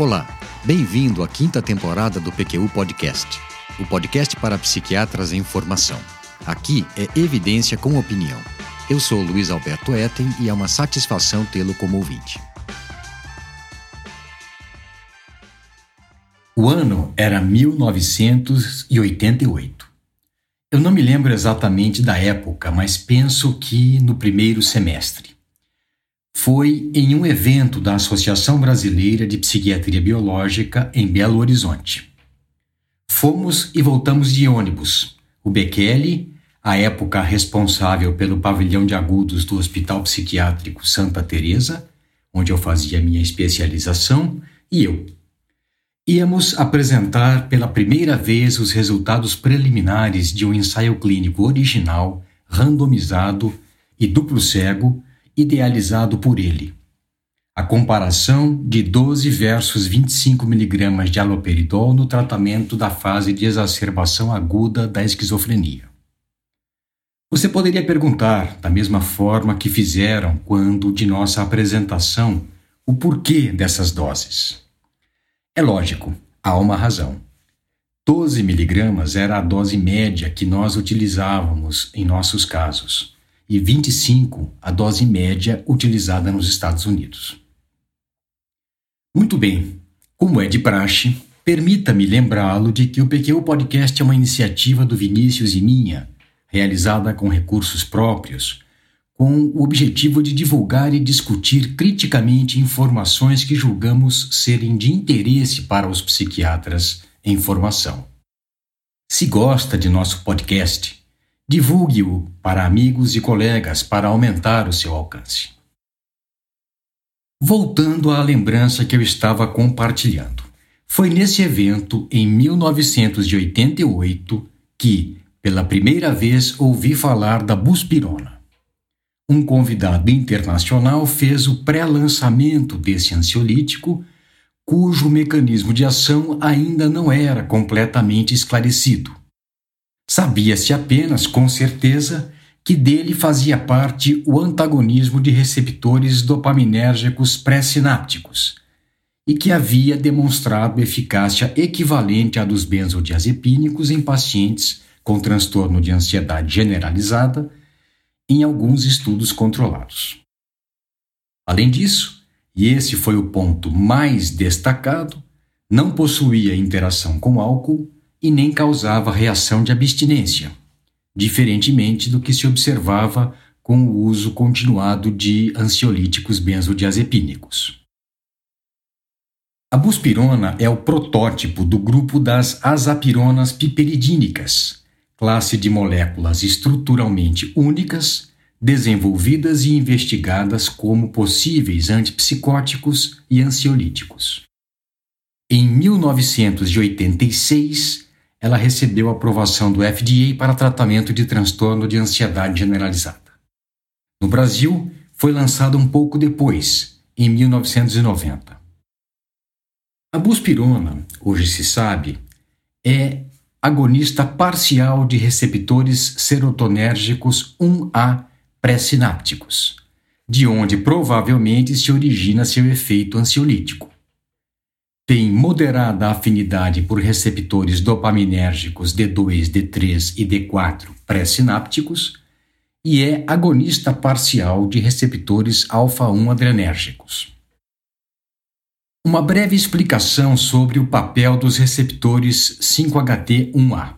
Olá, bem-vindo à quinta temporada do PQU Podcast, o podcast para psiquiatras em formação. Aqui é evidência com opinião. Eu sou Luiz Alberto Etten e é uma satisfação tê-lo como ouvinte. O ano era 1988. Eu não me lembro exatamente da época, mas penso que no primeiro semestre. Foi em um evento da Associação Brasileira de Psiquiatria Biológica em Belo Horizonte. Fomos e voltamos de ônibus. O Bekele, à época responsável pelo pavilhão de agudos do Hospital Psiquiátrico Santa Teresa, onde eu fazia minha especialização, e eu. Íamos apresentar pela primeira vez os resultados preliminares de um ensaio clínico original, randomizado e duplo cego, idealizado por ele. A comparação de 12 versus 25 mg de aloperidol no tratamento da fase de exacerbação aguda da esquizofrenia. Você poderia perguntar, da mesma forma que fizeram quando de nossa apresentação, o porquê dessas doses. É lógico, há uma razão. 12 miligramas era a dose média que nós utilizávamos em nossos casos, e 25 a dose média utilizada nos Estados Unidos. Muito bem, como é de praxe, permita-me lembrá-lo de que o PQ Podcast é uma iniciativa do Vinícius e minha realizada com recursos próprios, com o objetivo de divulgar e discutir criticamente informações que julgamos serem de interesse para os psiquiatras em formação. Se gosta de nosso podcast, divulgue-o para amigos e colegas para aumentar o seu alcance. Voltando à lembrança que eu estava compartilhando. Foi nesse evento, em 1988, que, pela primeira vez ouvi falar da buspirona. Um convidado internacional fez o pré-lançamento desse ansiolítico, cujo mecanismo de ação ainda não era completamente esclarecido. Sabia-se apenas, com certeza, que dele fazia parte o antagonismo de receptores dopaminérgicos pré-sinápticos e que havia demonstrado eficácia equivalente à dos benzodiazepínicos em pacientes com transtorno de ansiedade generalizada em alguns estudos controlados. Além disso, e esse foi o ponto mais destacado, não possuía interação com álcool e nem causava reação de abstinência, diferentemente do que se observava com o uso continuado de ansiolíticos benzodiazepínicos. A buspirona é o protótipo do grupo das azapironas piperidínicas, classe de moléculas estruturalmente únicas, desenvolvidas e investigadas como possíveis antipsicóticos e ansiolíticos. Em 1986, ela recebeu aprovação do FDA para tratamento de transtorno de ansiedade generalizada. No Brasil, foi lançada um pouco depois, em 1990. A buspirona, hoje se sabe, é agonista parcial de receptores serotonérgicos 1A pré-sinápticos, de onde provavelmente se origina seu efeito ansiolítico. Tem moderada afinidade por receptores dopaminérgicos D2, D3 e D4 pré-sinápticos e é agonista parcial de receptores alfa-1 adrenérgicos. Uma breve explicação sobre o papel dos receptores 5HT1A.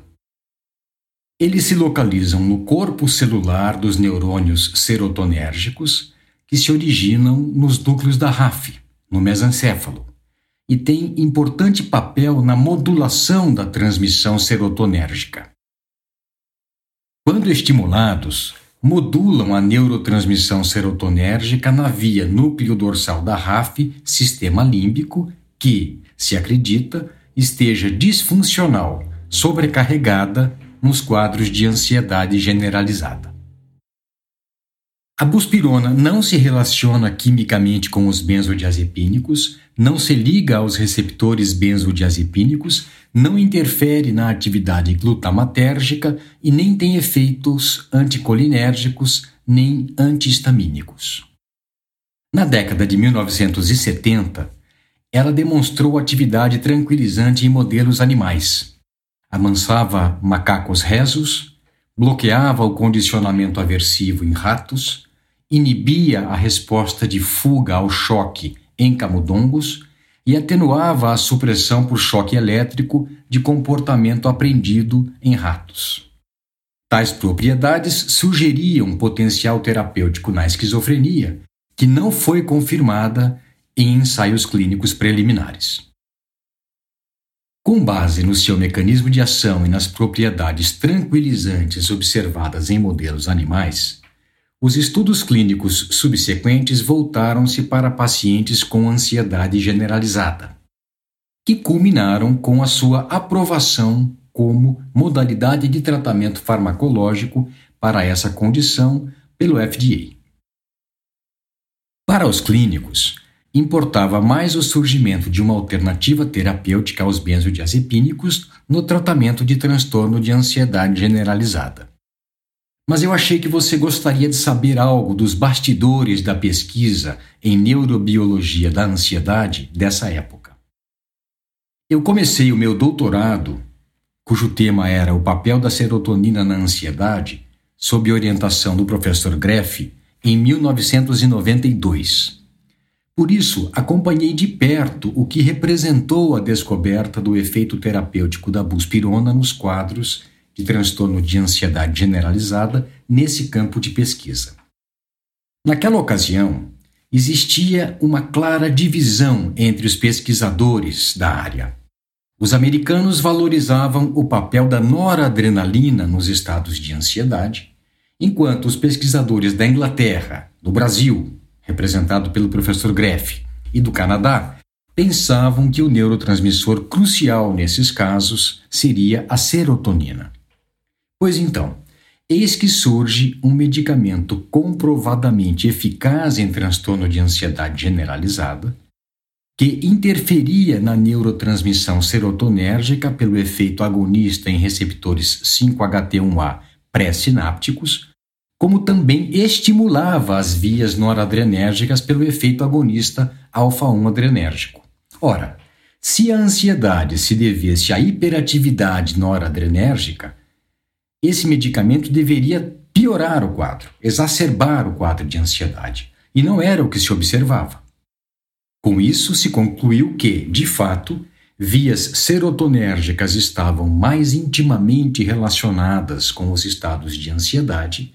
Eles se localizam no corpo celular dos neurônios serotonérgicos que se originam nos núcleos da RAF, no mesencéfalo, e têm importante papel na modulação da transmissão serotonérgica. Quando estimulados, modulam a neurotransmissão serotonérgica na via núcleo dorsal da RAF, sistema límbico, que, se acredita, esteja disfuncional, sobrecarregada nos quadros de ansiedade generalizada. A buspirona não se relaciona quimicamente com os benzodiazepínicos, não se liga aos receptores benzodiazepínicos, não interfere na atividade glutamatérgica e nem tem efeitos anticolinérgicos nem antihistamínicos. Na década de 1970, ela demonstrou atividade tranquilizante em modelos animais. Amansava macacos rezos, bloqueava o condicionamento aversivo em ratos, inibia a resposta de fuga ao choque em camundongos e atenuava a supressão por choque elétrico de comportamento aprendido em ratos. Tais propriedades sugeriam potencial terapêutico na esquizofrenia, que não foi confirmada em ensaios clínicos preliminares. Com base no seu mecanismo de ação e nas propriedades tranquilizantes observadas em modelos animais, os estudos clínicos subsequentes voltaram-se para pacientes com ansiedade generalizada, que culminaram com a sua aprovação como modalidade de tratamento farmacológico para essa condição pelo FDA. Para os clínicos, importava mais o surgimento de uma alternativa terapêutica aos benzodiazepínicos no tratamento de transtorno de ansiedade generalizada. Mas eu achei que você gostaria de saber algo dos bastidores da pesquisa em neurobiologia da ansiedade dessa época. Eu comecei o meu doutorado cujo tema era o papel da serotonina na ansiedade, sob orientação do professor Greff, em 1992. Por isso, acompanhei de perto o que representou a descoberta do efeito terapêutico da buspirona nos quadros de transtorno de ansiedade generalizada nesse campo de pesquisa. Naquela ocasião, existia uma clara divisão entre os pesquisadores da área. Os americanos valorizavam o papel da noradrenalina nos estados de ansiedade, enquanto os pesquisadores da Inglaterra, do Brasil, representado pelo professor Greff, e do Canadá, pensavam que o neurotransmissor crucial nesses casos seria a serotonina. Pois então, eis que surge um medicamento comprovadamente eficaz em transtorno de ansiedade generalizada, que interferia na neurotransmissão serotonérgica pelo efeito agonista em receptores 5-HT1A pré-sinápticos, como também estimulava as vias noradrenérgicas pelo efeito agonista alfa-1 adrenérgico. Ora, se a ansiedade se devesse à hiperatividade noradrenérgica, esse medicamento deveria piorar o quadro, exacerbar o quadro de ansiedade, e não era o que se observava. Com isso, se concluiu que, de fato, vias serotonérgicas estavam mais intimamente relacionadas com os estados de ansiedade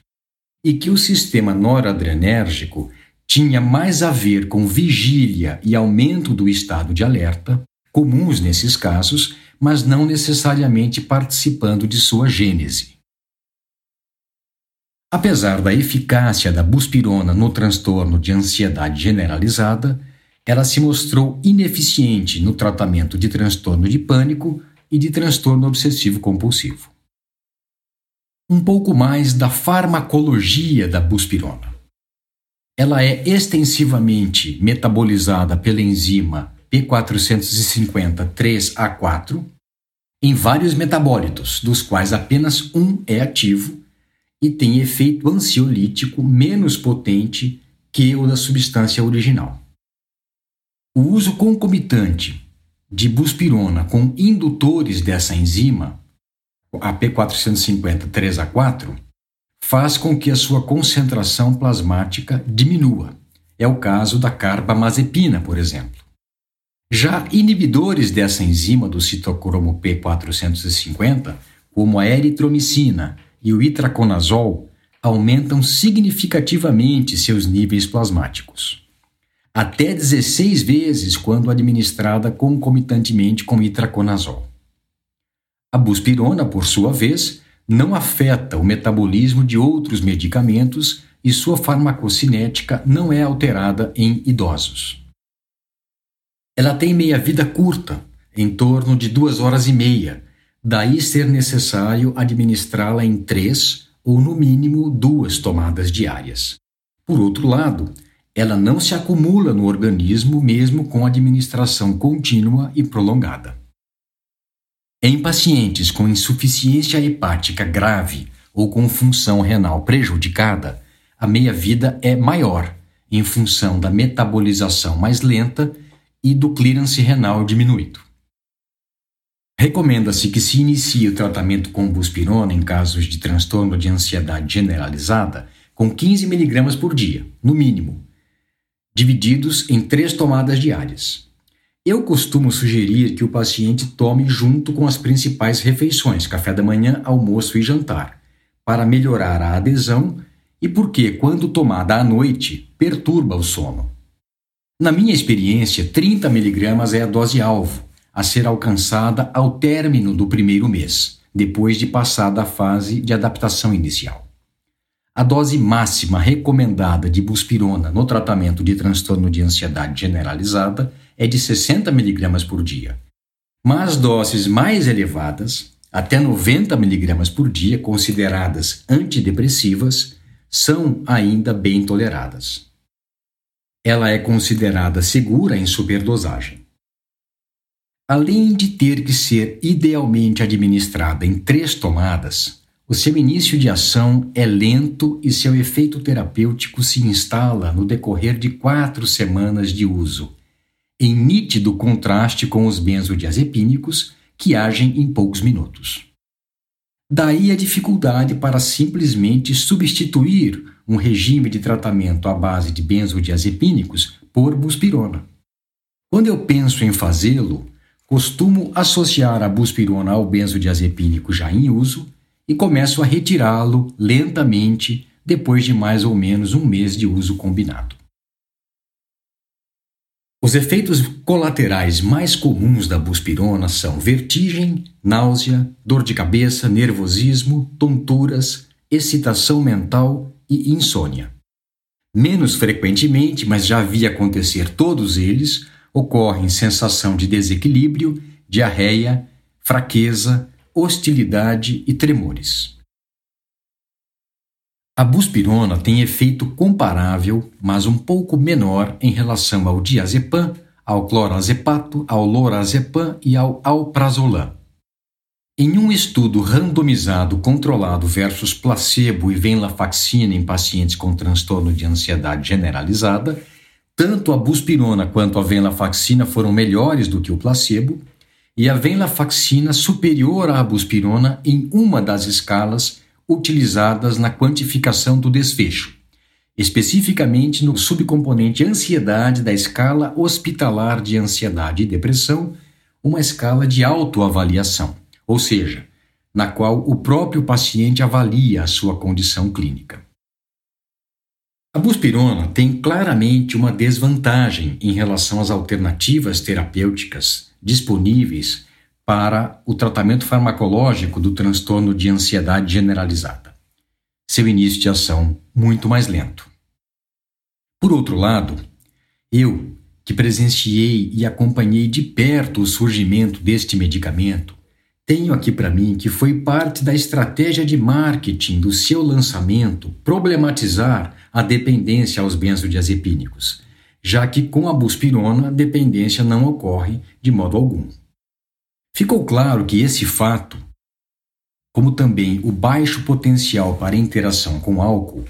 e que o sistema noradrenérgico tinha mais a ver com vigília e aumento do estado de alerta, comuns nesses casos, mas não necessariamente participando de sua gênese. Apesar da eficácia da buspirona no transtorno de ansiedade generalizada, ela se mostrou ineficiente no tratamento de transtorno de pânico e de transtorno obsessivo compulsivo. Um pouco mais da farmacologia da buspirona. Ela é extensivamente metabolizada pela enzima P450-3A4 em vários metabólitos, dos quais apenas um é ativo e tem efeito ansiolítico menos potente que o da substância original. O uso concomitante de buspirona com indutores dessa enzima, a P450-3A4, faz com que a sua concentração plasmática diminua. É o caso da carbamazepina, por exemplo. Já inibidores dessa enzima do citocromo P450, como a eritromicina e o itraconazol, aumentam significativamente seus níveis plasmáticos até 16 vezes quando administrada concomitantemente com itraconazol. A buspirona, por sua vez, não afeta o metabolismo de outros medicamentos e sua farmacocinética não é alterada em idosos. Ela tem meia-vida curta, em torno de duas horas e meia, daí ser necessário administrá-la em três ou, no mínimo, duas tomadas diárias. Por outro lado, ela não se acumula no organismo mesmo com administração contínua e prolongada. Em pacientes com insuficiência hepática grave ou com função renal prejudicada, a meia-vida é maior, em função da metabolização mais lenta e do clearance renal diminuído. Recomenda-se que se inicie o tratamento com buspirona em casos de transtorno de ansiedade generalizada com 15 mg por dia, no mínimo, divididos em três tomadas diárias. Eu costumo sugerir que o paciente tome junto com as principais refeições, café da manhã, almoço e jantar, para melhorar a adesão e porque, quando tomada à noite, perturba o sono. Na minha experiência, 30 mg é a dose-alvo, a ser alcançada ao término do primeiro mês, depois de passada a fase de adaptação inicial. A dose máxima recomendada de buspirona no tratamento de transtorno de ansiedade generalizada é de 60 mg por dia. Mas doses mais elevadas, até 90 mg por dia, consideradas antidepressivas, são ainda bem toleradas. Ela é considerada segura em superdosagem. Além de ter que ser idealmente administrada em três tomadas, o seu início de ação é lento e seu efeito terapêutico se instala no decorrer de quatro semanas de uso, em nítido contraste com os benzodiazepínicos, que agem em poucos minutos. Daí a dificuldade para simplesmente substituir um regime de tratamento à base de benzodiazepínicos por buspirona. Quando eu penso em fazê-lo, costumo associar a buspirona ao benzodiazepínico já em uso e começo a retirá-lo lentamente depois de mais ou menos um mês de uso combinado. Os efeitos colaterais mais comuns da buspirona são vertigem, náusea, dor de cabeça, nervosismo, tonturas, excitação mental e insônia. Menos frequentemente, mas já vi acontecer todos eles, ocorrem sensação de desequilíbrio, diarreia, fraqueza, hostilidade e tremores. A buspirona tem efeito comparável, mas um pouco menor em relação ao diazepam, ao clorazepato, ao lorazepam e ao alprazolam. Em um estudo randomizado controlado versus placebo e venlafaxina em pacientes com transtorno de ansiedade generalizada, tanto a buspirona quanto a venlafaxina foram melhores do que o placebo, e a venlafaxina superior à buspirona em uma das escalas utilizadas na quantificação do desfecho, especificamente no subcomponente ansiedade da escala hospitalar de ansiedade e depressão, uma escala de autoavaliação, ou seja, na qual o próprio paciente avalia a sua condição clínica. A buspirona tem claramente uma desvantagem em relação às alternativas terapêuticas disponíveis para o tratamento farmacológico do transtorno de ansiedade generalizada. Seu início de ação muito mais lento. Por outro lado, eu, que presenciei e acompanhei de perto o surgimento deste medicamento, tenho aqui para mim que foi parte da estratégia de marketing do seu lançamento problematizar a dependência aos benzodiazepínicos já que com a buspirona a dependência não ocorre de modo algum. Ficou claro que esse fato, como também o baixo potencial para interação com álcool,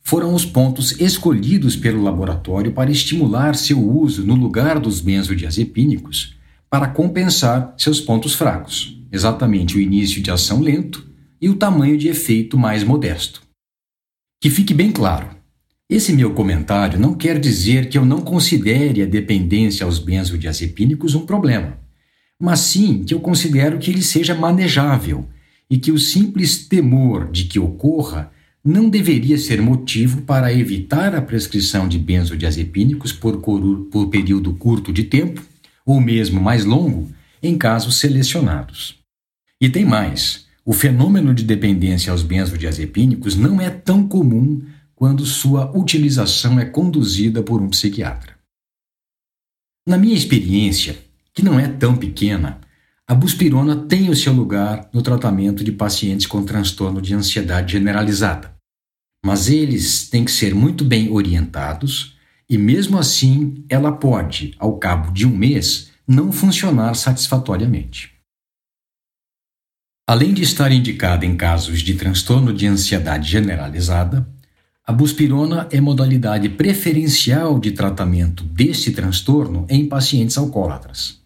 foram os pontos escolhidos pelo laboratório para estimular seu uso no lugar dos benzodiazepínicos para compensar seus pontos fracos, exatamente o início de ação lento e o tamanho de efeito mais modesto. Que fique bem claro, esse meu comentário não quer dizer que eu não considere a dependência aos benzodiazepínicos um problema, mas sim que eu considero que ele seja manejável e que o simples temor de que ocorra não deveria ser motivo para evitar a prescrição de benzodiazepínicos por, por período curto de tempo, ou mesmo mais longo, em casos selecionados. E tem mais: o fenômeno de dependência aos benzodiazepínicos não é tão comum quando sua utilização é conduzida por um psiquiatra. Na minha experiência, que não é tão pequena, a buspirona tem o seu lugar no tratamento de pacientes com transtorno de ansiedade generalizada. Mas eles têm que ser muito bem orientados e, mesmo assim, ela pode, ao cabo de um mês, não funcionar satisfatoriamente. Além de estar indicada em casos de transtorno de ansiedade generalizada, a buspirona é modalidade preferencial de tratamento deste transtorno em pacientes alcoólatras.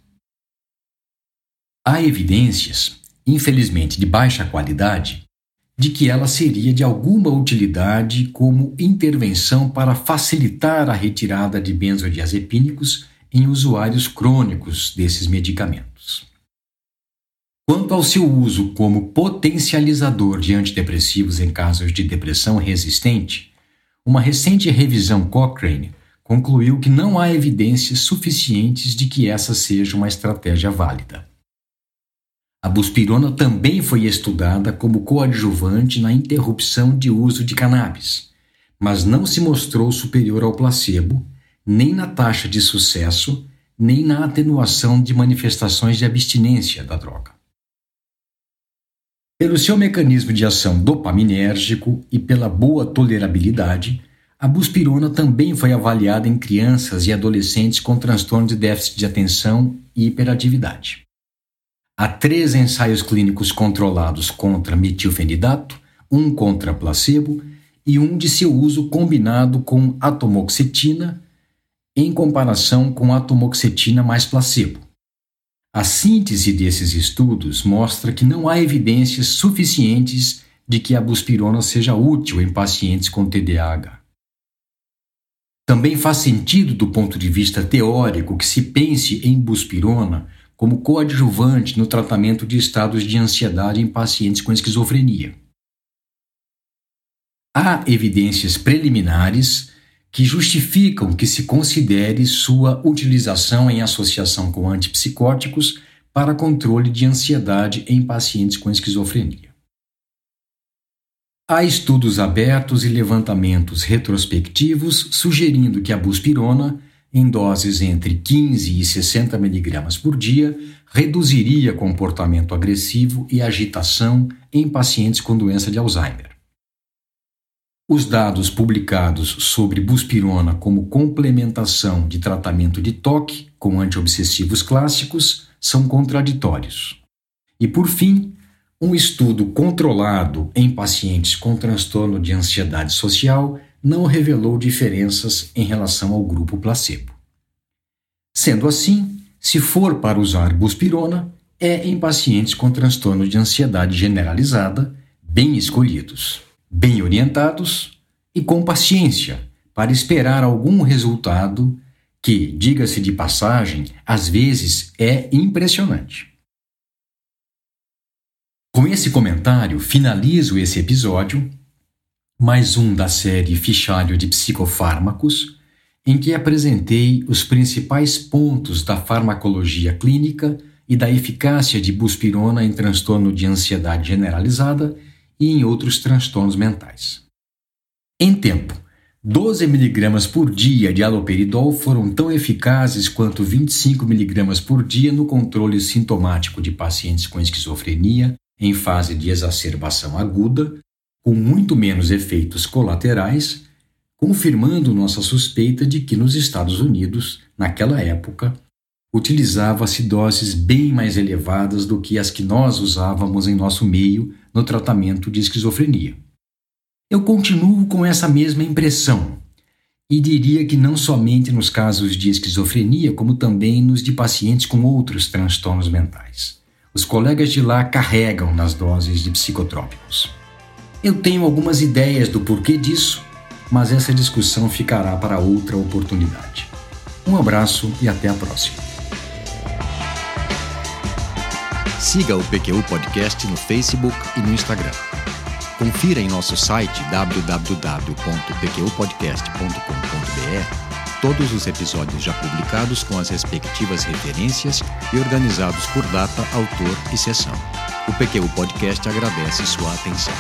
Há evidências, infelizmente de baixa qualidade, de que ela seria de alguma utilidade como intervenção para facilitar a retirada de benzodiazepínicos em usuários crônicos desses medicamentos. Quanto ao seu uso como potencializador de antidepressivos em casos de depressão resistente, uma recente revisão Cochrane concluiu que não há evidências suficientes de que essa seja uma estratégia válida. A buspirona também foi estudada como coadjuvante na interrupção de uso de cannabis, mas não se mostrou superior ao placebo, nem na taxa de sucesso, nem na atenuação de manifestações de abstinência da droga. Pelo seu mecanismo de ação dopaminérgico e pela boa tolerabilidade, a buspirona também foi avaliada em crianças e adolescentes com transtorno de déficit de atenção e hiperatividade. Há três ensaios clínicos controlados contra metilfenidato, um contra placebo e um de seu uso combinado com atomoxetina em comparação com atomoxetina mais placebo. A síntese desses estudos mostra que não há evidências suficientes de que a buspirona seja útil em pacientes com TDAH. Também faz sentido do ponto de vista teórico que se pense em buspirona como coadjuvante no tratamento de estados de ansiedade em pacientes com esquizofrenia. Há evidências preliminares que justificam que se considere sua utilização em associação com antipsicóticos para controle de ansiedade em pacientes com esquizofrenia. Há estudos abertos e levantamentos retrospectivos sugerindo que a buspirona, em doses entre 15 e 60 mg por dia, reduziria comportamento agressivo e agitação em pacientes com doença de Alzheimer. Os dados publicados sobre buspirona como complementação de tratamento de toque com antiobsessivos clássicos são contraditórios. E por fim, um estudo controlado em pacientes com transtorno de ansiedade social não revelou diferenças em relação ao grupo placebo. Sendo assim, se for para usar buspirona, é em pacientes com transtorno de ansiedade generalizada, bem escolhidos bem orientados e com paciência para esperar algum resultado que, diga-se de passagem, às vezes é impressionante. Com esse comentário, finalizo esse episódio, mais um da série Fichário de Psicofármacos, em que apresentei os principais pontos da farmacologia clínica e da eficácia de buspirona em transtorno de ansiedade generalizada e em outros transtornos mentais. Em tempo, 12 mg por dia de aloperidol foram tão eficazes quanto 25 mg por dia no controle sintomático de pacientes com esquizofrenia em fase de exacerbação aguda, com muito menos efeitos colaterais, confirmando nossa suspeita de que nos Estados Unidos, naquela época, utilizava-se doses bem mais elevadas do que as que nós usávamos em nosso meio no tratamento de esquizofrenia. Eu continuo com essa mesma impressão e diria que não somente nos casos de esquizofrenia, como também nos de pacientes com outros transtornos mentais. Os colegas de lá carregam nas doses de psicotrópicos. Eu tenho algumas ideias do porquê disso, mas essa discussão ficará para outra oportunidade. Um abraço e até a próxima. Siga o PQU Podcast no Facebook e no Instagram. Confira em nosso site www.pqpodcast.com.br todos os episódios já publicados com as respectivas referências e organizados por data, autor e sessão. O PQU Podcast agradece sua atenção.